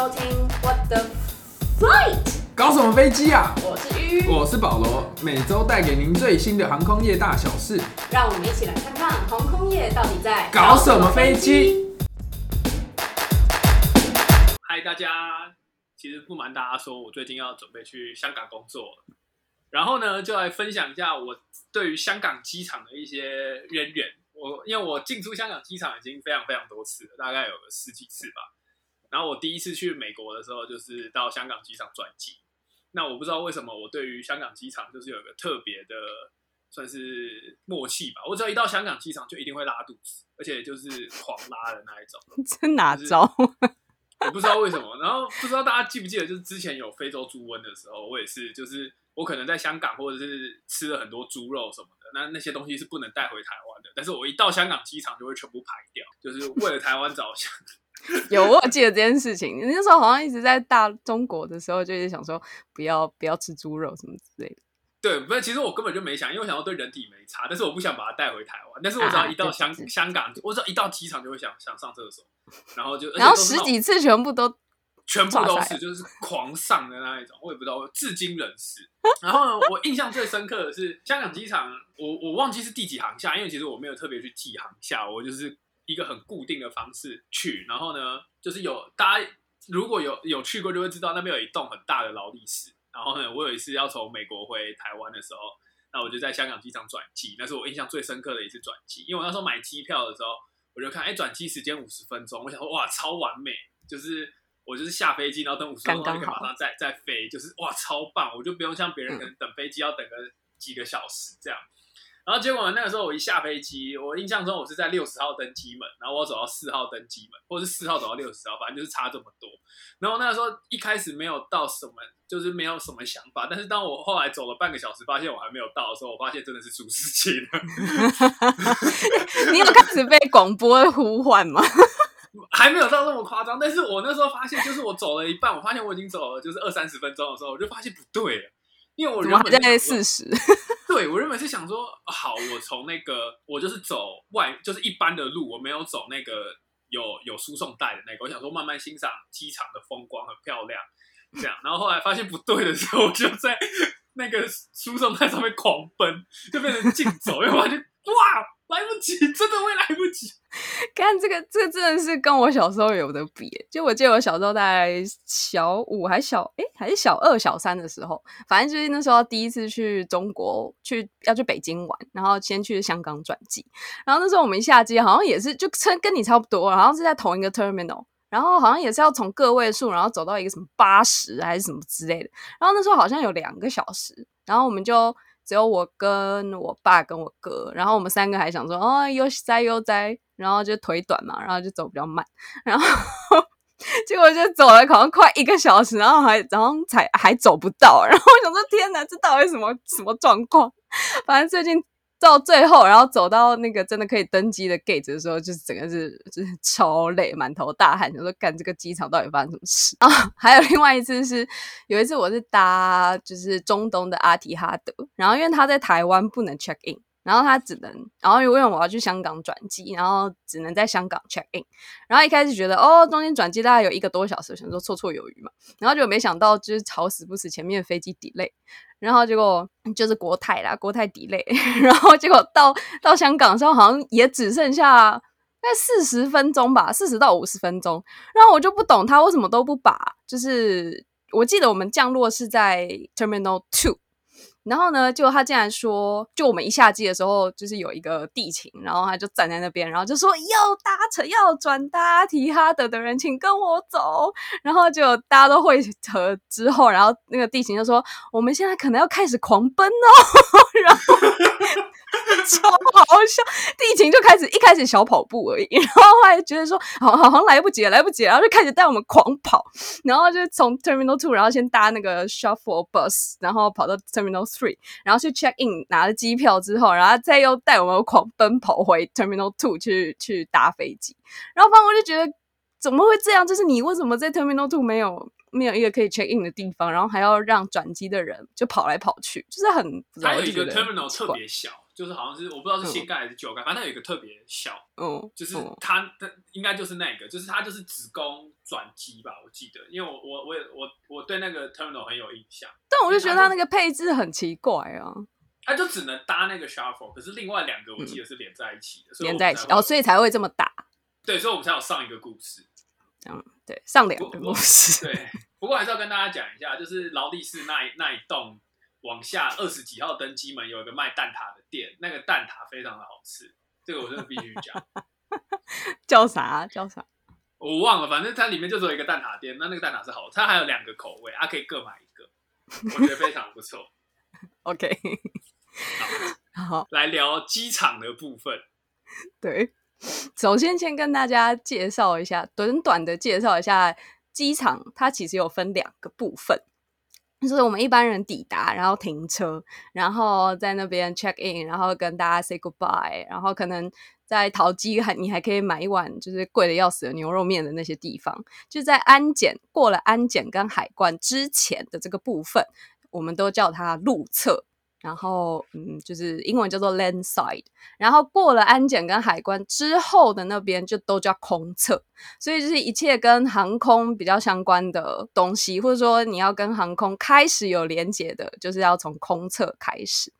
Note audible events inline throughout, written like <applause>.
收听 What the Flight，搞什么飞机啊？我是鱼，我是保罗，每周带给您最新的航空业大小事。让我们一起来看看航空业到底在搞什么飞机。嗨，大家！其实不瞒大家说，我最近要准备去香港工作了，然后呢，就来分享一下我对于香港机场的一些渊源。我因为我进出香港机场已经非常非常多次了，大概有个十几次吧。然后我第一次去美国的时候，就是到香港机场转机。那我不知道为什么我对于香港机场就是有一个特别的算是默契吧。我只要一到香港机场就一定会拉肚子，而且就是狂拉的那一种。<laughs> 这哪招？我不知道为什么，然后不知道大家记不记得，就是之前有非洲猪瘟的时候，我也是，就是我可能在香港或者是吃了很多猪肉什么的，那那些东西是不能带回台湾的，但是我一到香港机场就会全部排掉，就是为了台湾着想。<laughs> 有，我记得这件事情，那时候好像一直在大中国的时候，就一直想说不要不要吃猪肉什么之类的。对，不是，其实我根本就没想，因为我想要对人体没差，但是我不想把它带回台湾。但是我只要一到香香港，我只要一到机场就会想想上厕所，然后就然后十几次全部都全部都是 <laughs> 就是狂上的那一种，我也不知道，至今仍是。然后呢，我印象最深刻的是香港机场，我我忘记是第几航厦，因为其实我没有特别去记航厦，我就是一个很固定的方式去。然后呢，就是有大家如果有有去过，就会知道那边有一栋很大的劳力士。然后呢，我有一次要从美国回台湾的时候，那我就在香港机场转机，那是我印象最深刻的一次转机。因为我那时候买机票的时候，我就看，哎，转机时间五十分钟，我想说，哇，超完美，就是我就是下飞机，然后等五十分钟就可以马上再再飞，就是哇，超棒，我就不用像别人可能等飞机要等个几个小时这样。然后结果那个时候我一下飞机，我印象中我是在六十号登机门，然后我走到四号登机门，或者是四号走到六十号，反正就是差这么多。然后那个时候一开始没有到什么，就是没有什么想法。但是当我后来走了半个小时，发现我还没有到的时候，我发现真的是出事情了。<laughs> 你有开始被广播呼唤吗？<laughs> 还没有到那么夸张，但是我那时候发现，就是我走了一半，我发现我已经走了就是二三十分钟的时候，我就发现不对了。因为我原本在四十，<laughs> 对我原本是想说，好，我从那个我就是走外，就是一般的路，我没有走那个有有输送带的那个，我想说慢慢欣赏机场的风光，很漂亮，这样。然后后来发现不对的时候，我就在 <laughs> 那个输送带上面狂奔，就变成竞走，因为发现哇。来不及，真的会来不及。<laughs> 看这个，这个真的是跟我小时候有的比。就我记得我小时候在小五还小，哎，还是小二、小三的时候，反正就是那时候第一次去中国，去要去北京玩，然后先去香港转机。然后那时候我们下机，好像也是就跟跟你差不多，好像是在同一个 terminal，然后好像也是要从个位数，然后走到一个什么八十还是什么之类的。然后那时候好像有两个小时，然后我们就。只有我跟我爸跟我哥，然后我们三个还想说哦悠哉悠哉，然后就腿短嘛，然后就走比较慢，然后 <laughs> 结果就走了好像快一个小时，然后还然后才还走不到，然后我想说天哪，这到底什么什么状况？反正最近。到最后，然后走到那个真的可以登机的 gate 的时候，就是整个是就是超累，满头大汗，就说干这个机场到底发生什么事啊？还有另外一次是，有一次我是搭就是中东的阿提哈德，然后因为他在台湾不能 check in。然后他只能，然后因为我要去香港转机，然后只能在香港 check in。然后一开始觉得哦，中间转机大概有一个多小时，想说绰绰有余嘛。然后就没想到就是好死不死前面飞机 delay，然后结果就是国泰啦，国泰 delay。<laughs> 然后结果到到香港的时候，好像也只剩下大概四十分钟吧，四十到五十分钟。然后我就不懂他为什么都不把，就是我记得我们降落是在 terminal two。然后呢，就他竟然说，就我们一下机的时候，就是有一个地勤，然后他就站在那边，然后就说要搭乘要转搭提哈德的人，请跟我走。然后就大家都会合之后，然后那个地勤就说，我们现在可能要开始狂奔哦。<laughs> 然后 <laughs> 超好笑，地勤就开始一开始小跑步而已，<laughs> 然后后来觉得说，好好像来不及了，来不及了，然后就开始带我们狂跑，然后就从 Terminal Two，然后先搭那个 Shuffle Bus，然后跑到 Terminal。Three，然后去 check in 拿了机票之后，然后再又带我们狂奔跑回 Terminal Two 去去搭飞机。然后，反正我就觉得怎么会这样？就是你为什么在 Terminal Two 没有没有一个可以 check in 的地方，然后还要让转机的人就跑来跑去，就是很还有一个 Terminal 特别小，就是好像是我不知道是新盖还是旧盖，反正它有一个特别小，嗯，就是嗯。它它应该就是那个，就是它就是子宫转机吧，我记得，因为我我我也我我对那个 terminal 很有印象，但我就觉得它那个配置很奇怪啊，它就只能搭那个 shuffle，可是另外两个我记得是连在一起的，所以连在一起，才会哦，所以才会这么大，对，所以我们才有上一个故事。对，上两个故事，对，不过还是要跟大家讲一下，就是劳力士那一那一栋往下二十几号登机门有一个卖蛋挞的店，那个蛋挞非常的好吃，这个我真的必须讲。<laughs> 叫啥叫啥？我忘了，反正它里面就只有一个蛋挞店，那那个蛋挞是好的，它还有两个口味，啊，可以各买一个，我觉得非常不错。<laughs> OK，好，来聊机场的部分，对，首先先跟大家介绍一下，短短的介绍一下机场，它其实有分两个部分。就是我们一般人抵达，然后停车，然后在那边 check in，然后跟大家 say goodbye，然后可能在淘机还你还可以买一碗就是贵的要死的牛肉面的那些地方，就在安检过了安检跟海关之前的这个部分，我们都叫它路测，然后嗯，就是英文叫做 land side，然后过了安检跟海关之后的那边就都叫空侧，所以就是一切跟航空比较相关的东西，或者说你要跟航空开始有连接的，就是要从空侧开始。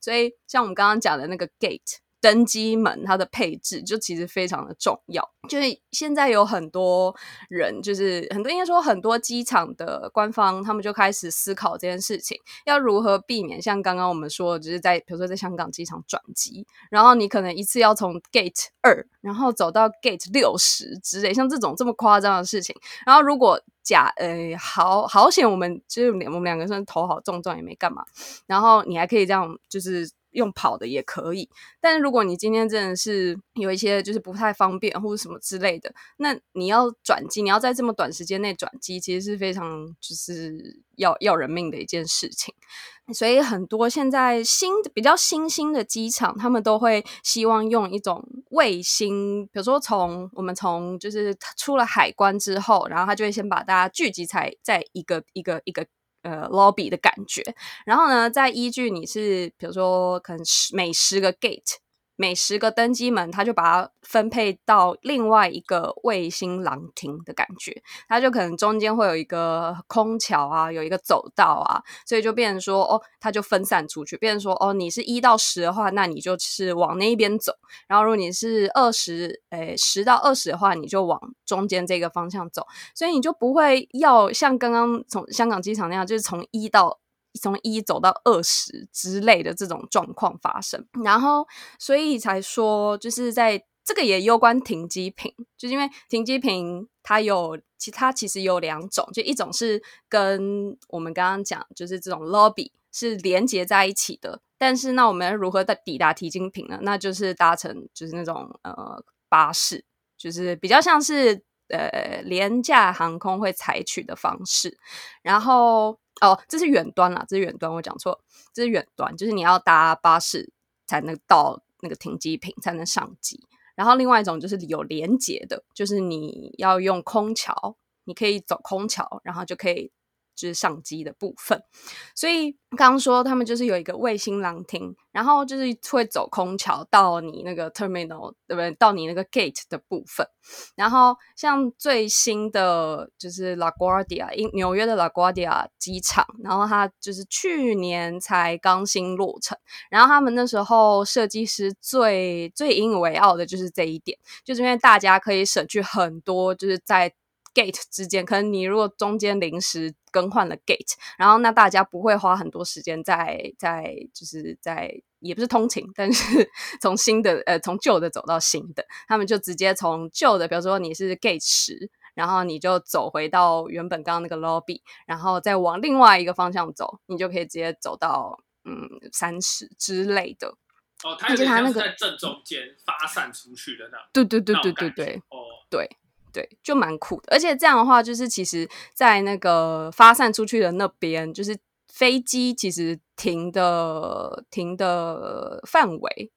所以像我们刚刚讲的那个 gate。登机门它的配置就其实非常的重要，就是现在有很多人，就是很多应该说很多机场的官方，他们就开始思考这件事情，要如何避免像刚刚我们说，就是在比如说在香港机场转机，然后你可能一次要从 gate 二，然后走到 gate 六十之类，像这种这么夸张的事情，然后如果假呃好好险，我们就是我们两个算头好重重也没干嘛，然后你还可以这样就是。用跑的也可以，但是如果你今天真的是有一些就是不太方便或者什么之类的，那你要转机，你要在这么短时间内转机，其实是非常就是要要人命的一件事情。所以很多现在新的比较新兴的机场，他们都会希望用一种卫星，比如说从我们从就是出了海关之后，然后他就会先把大家聚集在在一个一个一个。呃，lobby 的感觉，然后呢，再依据你是，比如说，可能十每十个 gate，每十个登机门，它就把它分配到另外一个卫星廊厅的感觉，它就可能中间会有一个空桥啊，有一个走道啊，所以就变成说，哦，它就分散出去，变成说，哦，你是一到十的话，那你就是往那边走，然后如果你是二十，诶，十到二十的话，你就往中间这个方向走，所以你就不会要像刚刚从香港机场那样，就是从一到。从一走到二十之类的这种状况发生，然后所以才说，就是在这个也攸关停机坪，就是因为停机坪它有其他其实有两种，就一种是跟我们刚刚讲，就是这种 lobby 是连接在一起的，但是那我们如何抵达停机坪呢？那就是搭乘就是那种呃巴士，就是比较像是呃廉价航空会采取的方式，然后。哦，这是远端啦，这是远端，我讲错，这是远端，就是你要搭巴士才能到那个停机坪，才能上机。然后另外一种就是有连接的，就是你要用空桥，你可以走空桥，然后就可以就是上机的部分。所以刚刚说他们就是有一个卫星廊厅，然后就是会走空桥到你那个 terminal，对不对？到你那个 gate 的部分。然后像最新的就是 LaGuardia，英纽约的 LaGuardia 机场，然后它就是去年才刚新落成，然后他们那时候设计师最最引以为傲的就是这一点，就是因为大家可以省去很多，就是在 gate 之间，可能你如果中间临时更换了 gate，然后那大家不会花很多时间在在就是在也不是通勤，但是 <laughs> 从新的呃从旧的走到新的，他们就直接从旧的，比如说你是 gate 十，然后你就走回到原本刚刚那个 lobby，然后再往另外一个方向走，你就可以直接走到嗯三十之类的。哦，它有点像是在正中间发散出去的那，对对对对对对，哦，对。对，就蛮酷的，而且这样的话，就是其实，在那个发散出去的那边，就是飞机其实停的停的范围，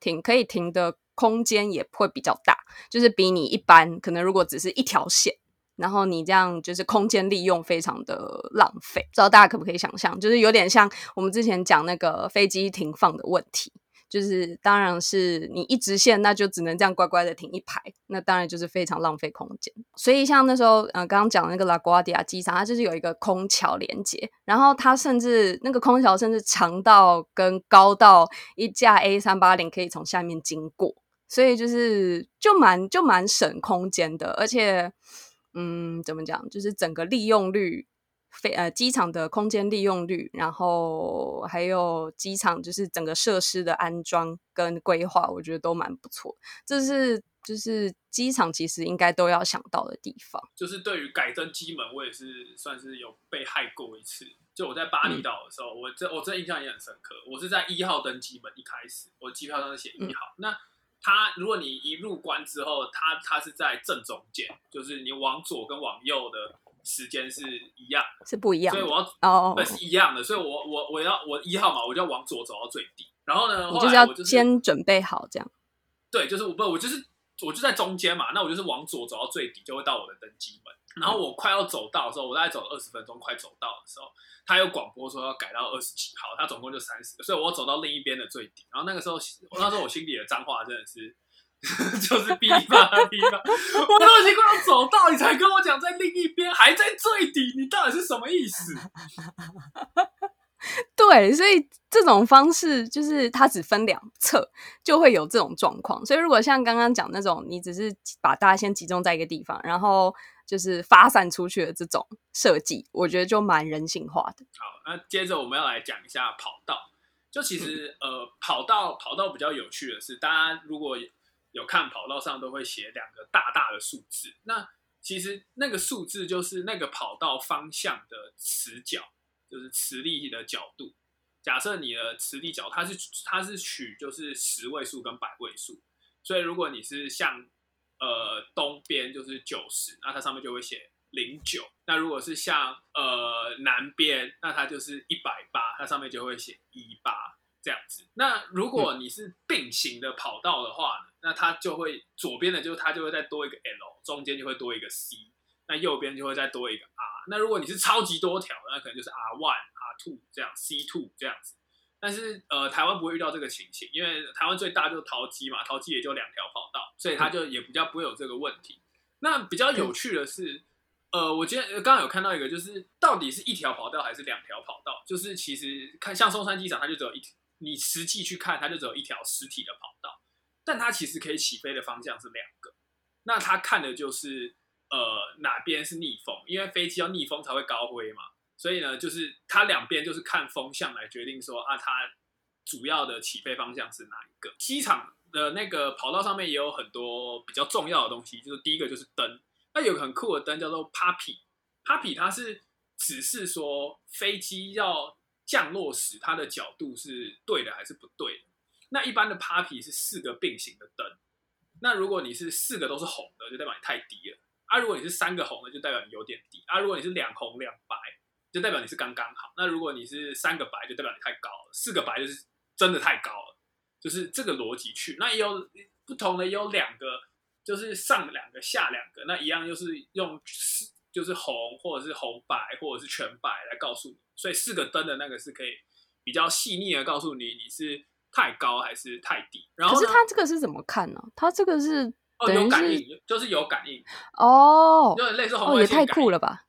停可以停的空间也会比较大，就是比你一般可能如果只是一条线，然后你这样就是空间利用非常的浪费，不知道大家可不可以想象，就是有点像我们之前讲那个飞机停放的问题。就是当然是你一直线，那就只能这样乖乖的停一排，那当然就是非常浪费空间。所以像那时候，呃，刚刚讲的那个拉瓜迪亚机场，它就是有一个空桥连接，然后它甚至那个空桥甚至长到跟高到一架 A 三八零可以从下面经过，所以就是就蛮就蛮省空间的，而且嗯，怎么讲，就是整个利用率。飞呃机场的空间利用率，然后还有机场就是整个设施的安装跟规划，我觉得都蛮不错。这是就是机场其实应该都要想到的地方。就是对于改登机门，我也是算是有被害过一次。就我在巴厘岛的时候，我这我这印象也很深刻。我是在一号登机门一开始，我机票上是写一号。那它如果你一入关之后，它它是在正中间，就是你往左跟往右的。时间是一样，是不一样，所以我要哦，是一样的，所以我我我要我一号嘛，我就要往左走到最低，然后呢，我就是要先准备好这样。对，就是我不，我就是我就在中间嘛，那我就是往左走到最底，就会到我的登机门。然后我快要走到的时候，我大概走了二十分钟，快走到的时候，他有广播说要改到二十几号，他总共就三十，所以我走到另一边的最底。然后那个时候，那时候我心里的脏话真的是。<laughs> 就是逼吧逼吧，我都已经快要走到，你才跟我讲在另一边，还在最底，你到底是什么意思？<laughs> 对，所以这种方式就是它只分两侧，就会有这种状况。所以如果像刚刚讲那种，你只是把大家先集中在一个地方，然后就是发散出去的这种设计，我觉得就蛮人性化的。好，那接着我们要来讲一下跑道。就其实呃，跑道跑道比较有趣的是，大家如果有看跑道上都会写两个大大的数字，那其实那个数字就是那个跑道方向的磁角，就是磁力的角度。假设你的磁力角它是它是取就是十位数跟百位数，所以如果你是向呃东边就是九十，那它上面就会写零九。那如果是向呃南边，那它就是一百八，它上面就会写一八。这样子，那如果你是并行的跑道的话呢，那它就会左边的就它就会再多一个 L，中间就会多一个 C，那右边就会再多一个 R。那如果你是超级多条，那可能就是 R one、R two 这样，C two 这样子。但是呃，台湾不会遇到这个情形，因为台湾最大就是桃机嘛，桃机也就两条跑道，所以它就也比较不会有这个问题。那比较有趣的是，呃，我今天刚刚有看到一个，就是到底是一条跑道还是两条跑道？就是其实看像松山机场，它就只有一。你实际去看，它就只有一条实体的跑道，但它其实可以起飞的方向是两个。那它看的就是呃哪边是逆风，因为飞机要逆风才会高飞嘛，所以呢，就是它两边就是看风向来决定说啊，它主要的起飞方向是哪一个。机场的那个跑道上面也有很多比较重要的东西，就是第一个就是灯，那有个很酷的灯叫做 Papi，Papi 它是只是说飞机要。降落时它的角度是对的还是不对的？那一般的 Papi 是四个并行的灯，那如果你是四个都是红的，就代表你太低了；啊，如果你是三个红的，就代表你有点低；啊，如果你是两红两白，就代表你是刚刚好。那如果你是三个白，就代表你太高了；四个白就是真的太高了，就是这个逻辑去。那也有不同的，也有两个，就是上两个下两个，那一样就是用。就是红，或者是红白，或者是全白来告诉你，所以四个灯的那个是可以比较细腻的告诉你你是太高还是太低。然后可是它这个是怎么看呢？它这个是哦有感应，就是有感应哦，有点类似红外线。也太酷了吧！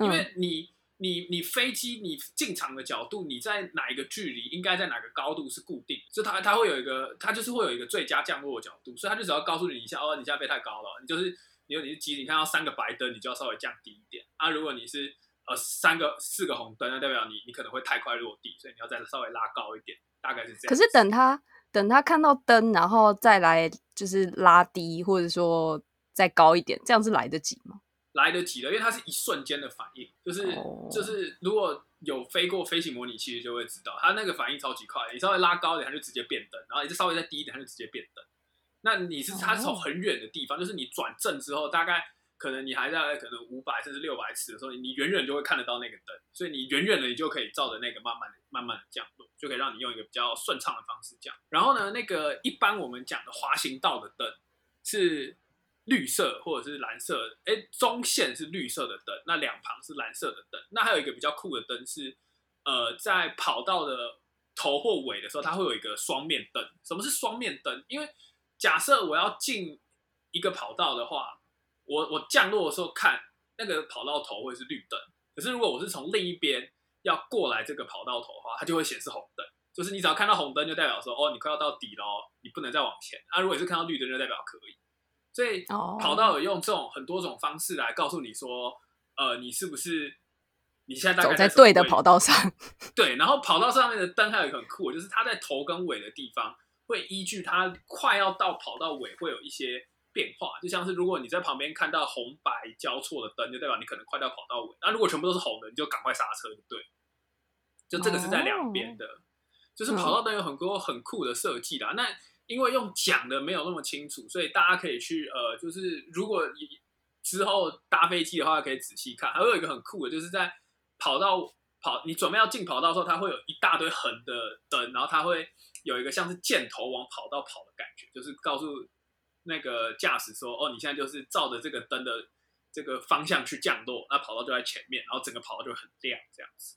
因为你你你飞机你进场的角度，你在哪一个距离，应该在哪个高度是固定，就它它会有一个，它就是会有一个最佳降落的角度，所以它就只要告诉你一下，哦，你现在飞太高了，你就是。因为你是机，你看到三个白灯，你就要稍微降低一点啊。如果你是呃三个、四个红灯，那代表你你可能会太快落地，所以你要再稍微拉高一点，大概是这样。可是等他等他看到灯，然后再来就是拉低，或者说再高一点，这样是来得及吗？来得及的，因为它是一瞬间的反应，就是就是如果有飞过飞行模拟器，就会知道它那个反应超级快。你稍微拉高一点，它就直接变灯；然后你就稍微再低一点，它就直接变灯。那你是它是从很远的地方，就是你转正之后，大概可能你还在可能五百甚至六百尺的时候，你远远就会看得到那个灯，所以你远远的你就可以照着那个慢慢的、慢慢的降落，就可以让你用一个比较顺畅的方式降。然后呢，那个一般我们讲的滑行道的灯是绿色或者是蓝色，哎，中线是绿色的灯，那两旁是蓝色的灯。那还有一个比较酷的灯是，呃，在跑道的头或尾的时候，它会有一个双面灯。什么是双面灯？因为假设我要进一个跑道的话，我我降落的时候看那个跑道头会是绿灯，可是如果我是从另一边要过来这个跑道头的话，它就会显示红灯。就是你只要看到红灯，就代表说哦，你快要到底了，你不能再往前。啊，如果你是看到绿灯，就代表可以。所以哦跑道有用这种很多种方式来告诉你说，呃，你是不是你现在走在对的跑道上。<laughs> 对，然后跑道上面的灯还有一个很酷，就是它在头跟尾的地方会依据它快要到跑道尾会有一些变化，就像是如果你在旁边看到红白交错的灯，就代表你可能快到跑道尾。那如果全部都是红的，你就赶快刹车就对。就这个是在两边的，就是跑道灯有很多很酷的设计啦。那因为用讲的没有那么清楚，所以大家可以去呃，就是如果你之后搭飞机的话，可以仔细看。还会有一个很酷的，就是在跑道跑，你准备要进跑道的时候，它会有一大堆横的灯，然后它会有一个像是箭头往跑道跑的感觉，就是告诉那个驾驶说，哦，你现在就是照着这个灯的这个方向去降落，那跑道就在前面，然后整个跑道就很亮，这样子，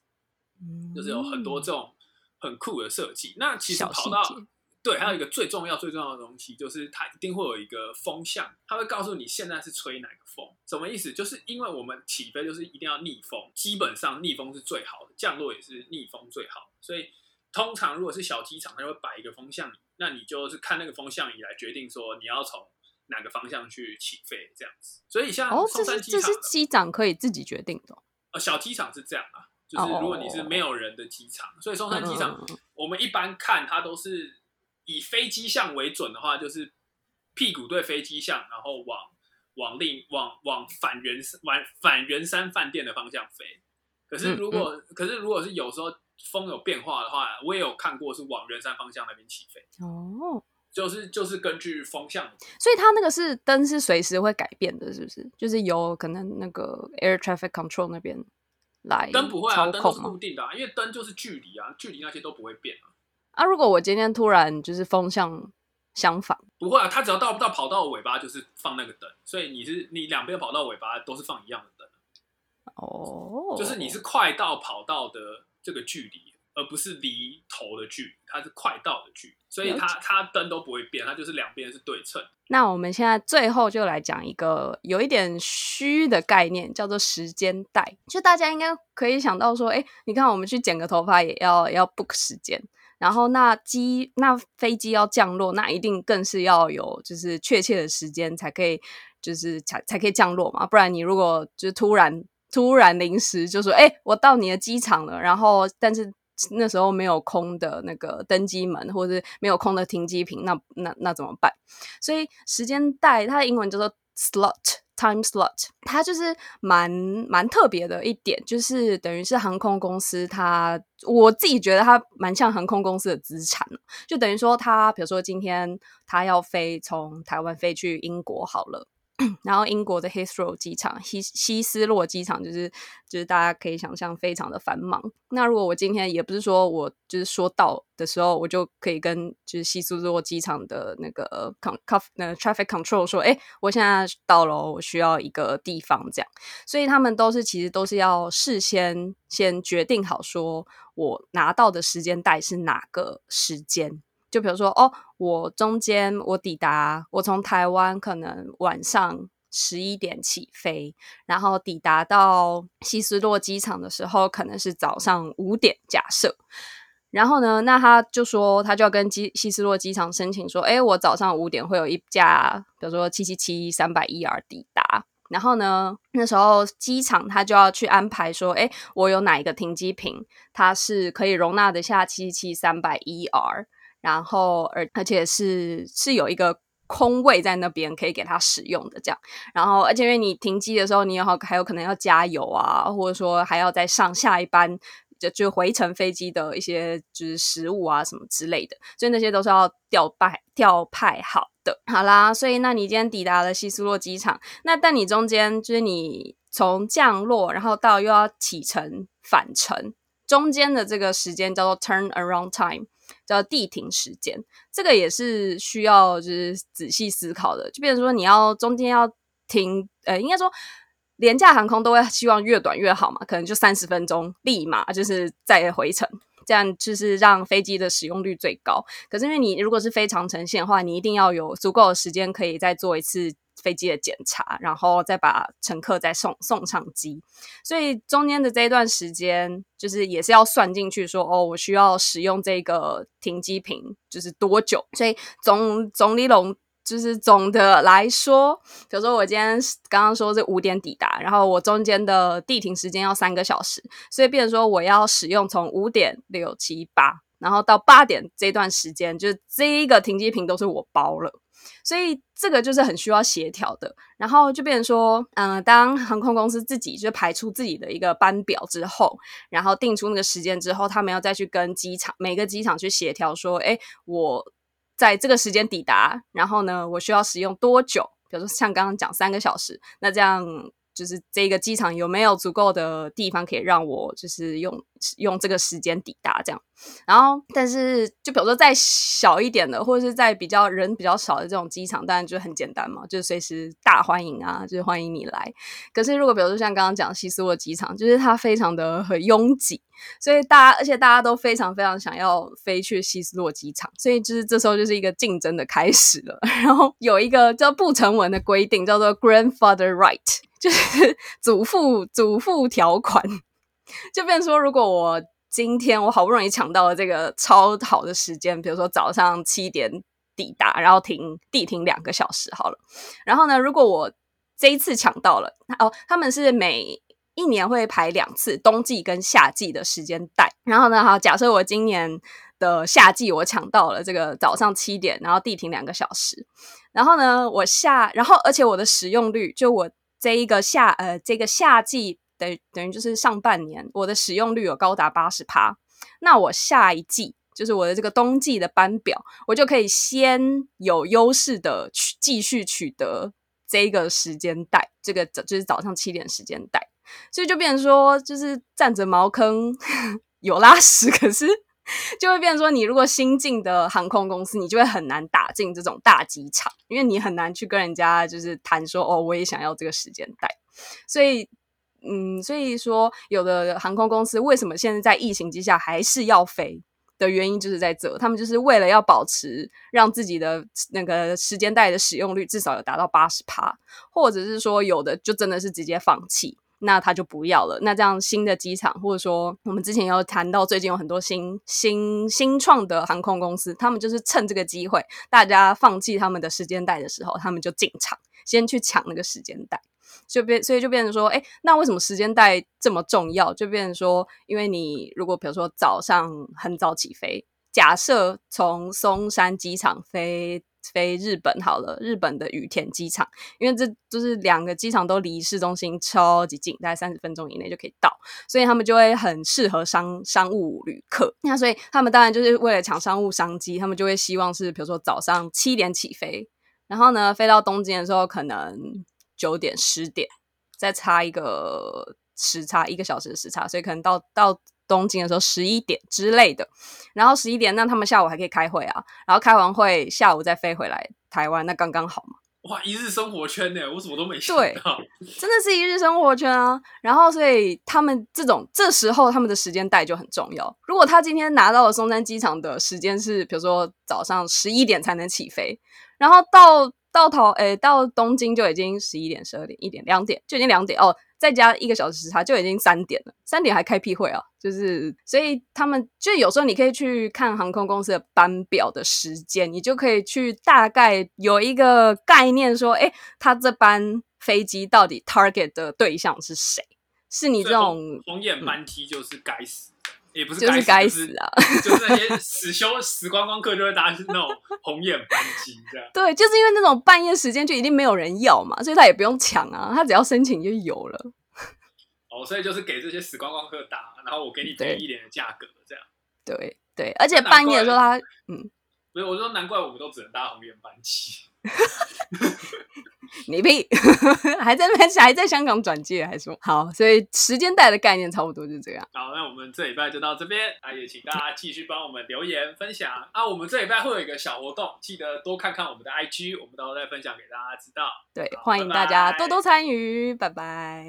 就是有很多这种很酷的设计。那其实跑道节对，还有一个最重要、最重要的东西，就是它一定会有一个风向，它会告诉你现在是吹哪个风。什么意思？就是因为我们起飞就是一定要逆风，基本上逆风是最好的，降落也是逆风最好。所以通常如果是小机场，它就会摆一个风向仪，那你就是看那个风向仪来决定说你要从哪个方向去起飞，这样子。所以像哦，松这是这是山机长可以自己决定的哦。呃，小机场是这样啊，就是如果你是没有人的机场，所以松山机场我们一般看它都是以飞机向为准的话，就是屁股对飞机向，然后往往另往往反圆往反圆山饭店的方向飞。可是如果、可是如果是有时候风有变化的话，我也有看过是往圆山方向那边起飞，哦，就是就是根据风向所以它那个是灯是随时会改变的，是不是？就是由可能那个 air traffic control 那边来灯不会啊，灯是？固定的啊，因为灯就是距离啊，距离那些都不会变啊。啊，如果我今天突然就是风向相反，不会啊，它只要到到跑道尾巴就是放那个灯，所以你是你两边跑道尾巴都是放一样的灯，哦，就是你是快到跑道的这个距离，而不是离头的距离，它是快到的距离，所以它它灯都不会变，它就是两边是对称。那我们现在最后就来讲一个有一点虚的概念，叫做时间带。就大家应该可以想到说，哎，你看我们去剪个头发也要要 book 时间，然后那机那飞机要降落，那一定更是要有就是确切的时间才可以，就是才才可以降落嘛，不然你如果就是突然突然临时就说，哎，我到你的机场了，然后但是。那时候没有空的那个登机门，或者是没有空的停机坪，那那那怎么办？所以时间带它的英文叫做 slot time slot，它就是蛮蛮特别的一点，就是等于是航空公司它，我自己觉得它蛮像航空公司的资产，就等于说它，比如说今天它要飞从台湾飞去英国好了。然后英国的 Heathrow 机场，希希斯洛机场就是就是大家可以想象非常的繁忙。那如果我今天也不是说我就是说到的时候，我就可以跟就是希斯洛机场的那个 con 呃 traffic control 说，哎，我现在到了，我需要一个地方这样。所以他们都是其实都是要事先先决定好，说我拿到的时间带是哪个时间。就比如说，哦，我中间我抵达，我从台湾可能晚上十一点起飞，然后抵达到希斯洛机场的时候，可能是早上五点，假设。然后呢，那他就说，他就要跟机希斯洛机场申请说，哎，我早上五点会有一架，比如说七七七三百一 R 抵达。然后呢，那时候机场他就要去安排说，哎，我有哪一个停机坪，它是可以容纳得下七七三百一 R。然后，而而且是是有一个空位在那边可以给他使用的，这样。然后，而且因为你停机的时候，你有还有可能要加油啊，或者说还要再上下一班就就回程飞机的一些就是食物啊什么之类的，所以那些都是要调派调派好的。好啦，所以那你今天抵达了希斯洛机场，那但你中间就是你从降落，然后到又要启程返程。中间的这个时间叫做 turn around time，叫地停时间。这个也是需要就是仔细思考的。就比如说你要中间要停，呃，应该说廉价航空都会希望越短越好嘛，可能就三十分钟，立马就是再回程。这样就是让飞机的使用率最高。可是因为你如果是非长程线的话，你一定要有足够的时间可以再做一次飞机的检查，然后再把乘客再送送上机。所以中间的这一段时间，就是也是要算进去说，哦，我需要使用这个停机坪就是多久。所以总总理龙。就是总的来说，比如说我今天刚刚说是五点抵达，然后我中间的地停时间要三个小时，所以变成说我要使用从五点六七八，然后到八点这段时间，就是这一个停机坪都是我包了，所以这个就是很需要协调的。然后就变成说，嗯，当航空公司自己就排出自己的一个班表之后，然后定出那个时间之后，他们要再去跟机场每个机场去协调说，哎，我。在这个时间抵达，然后呢，我需要使用多久？比如说像刚刚讲三个小时，那这样就是这个机场有没有足够的地方可以让我就是用用这个时间抵达？这样，然后但是就比如说再小一点的，或者是在比较人比较少的这种机场，当然就很简单嘛，就是随时大欢迎啊，就是欢迎你来。可是如果比如说像刚刚讲西斯沃机场，就是它非常的很拥挤。所以大家，而且大家都非常非常想要飞去希斯洛机场，所以就是这时候就是一个竞争的开始了。<laughs> 然后有一个叫不成文的规定，叫做 grandfather right，就 <laughs> 是祖父祖父条款，就变说如果我今天我好不容易抢到了这个超好的时间，比如说早上七点抵达，然后停地停两个小时好了。然后呢，如果我这一次抢到了，哦，他们是每一年会排两次，冬季跟夏季的时间带。然后呢，好，假设我今年的夏季我抢到了这个早上七点，然后地停两个小时。然后呢，我下，然后而且我的使用率，就我这一个夏，呃，这个夏季等等于就是上半年，我的使用率有高达八十趴。那我下一季，就是我的这个冬季的班表，我就可以先有优势的去继续取得这个时间带，这个早就是早上七点时间带。所以就变成说，就是占着茅坑 <laughs> 有拉屎，可是就会变成说，你如果新进的航空公司，你就会很难打进这种大机场，因为你很难去跟人家就是谈说，哦，我也想要这个时间带。所以，嗯，所以说，有的航空公司为什么现在在疫情之下还是要飞的原因，就是在这，他们就是为了要保持让自己的那个时间带的使用率至少有达到八十趴，或者是说，有的就真的是直接放弃。那他就不要了。那这样新的机场，或者说我们之前有谈到，最近有很多新新新创的航空公司，他们就是趁这个机会，大家放弃他们的时间带的时候，他们就进场，先去抢那个时间带，就变，所以就变成说，哎，那为什么时间带这么重要？就变成说，因为你如果比如说早上很早起飞，假设从松山机场飞。飞日本好了，日本的羽田机场，因为这就是两个机场都离市中心超级近，大概三十分钟以内就可以到，所以他们就会很适合商商务旅客。那所以他们当然就是为了抢商务商机，他们就会希望是比如说早上七点起飞，然后呢飞到东京的时候可能九点十点，再差一个时差一个小时的时差，所以可能到到。东京的时候十一点之类的，然后十一点，那他们下午还可以开会啊，然后开完会下午再飞回来台湾，那刚刚好嘛。哇，一日生活圈呢，我什么都没想到，真的是一日生活圈啊。然后所以他们这种这时候他们的时间带就很重要。如果他今天拿到了松山机场的时间是，比如说早上十一点才能起飞，然后到到头诶到东京就已经十一点、十二点、一点、两点就已经两点哦。再加一个小时，差就已经三点了。三点还开屁会啊，就是所以他们就有时候你可以去看航空公司的班表的时间，你就可以去大概有一个概念，说，哎，他这班飞机到底 target 的对象是谁？是你这种红眼班机就是该死。也不是就是该死啊！<laughs> 就是那些死修死光光客就会搭那种红眼班机这样。对，就是因为那种半夜时间就一定没有人要嘛，所以他也不用抢啊，他只要申请就有了。哦，所以就是给这些死光光客搭，然后我给你便宜点的价格这样。对对，而且半夜的时候他嗯，所以我说难怪我们都只能搭红眼班机。<laughs> 你屁，<laughs> 还在那还在香港转借，还说好，所以时间带的概念差不多就这样。好，那我们这礼拜就到这边，啊，也请大家继续帮我们留言分享。啊，我们这礼拜会有一个小活动，记得多看看我们的 IG，我们到时候再分享给大家知道。对，欢迎大家多多参与，拜拜。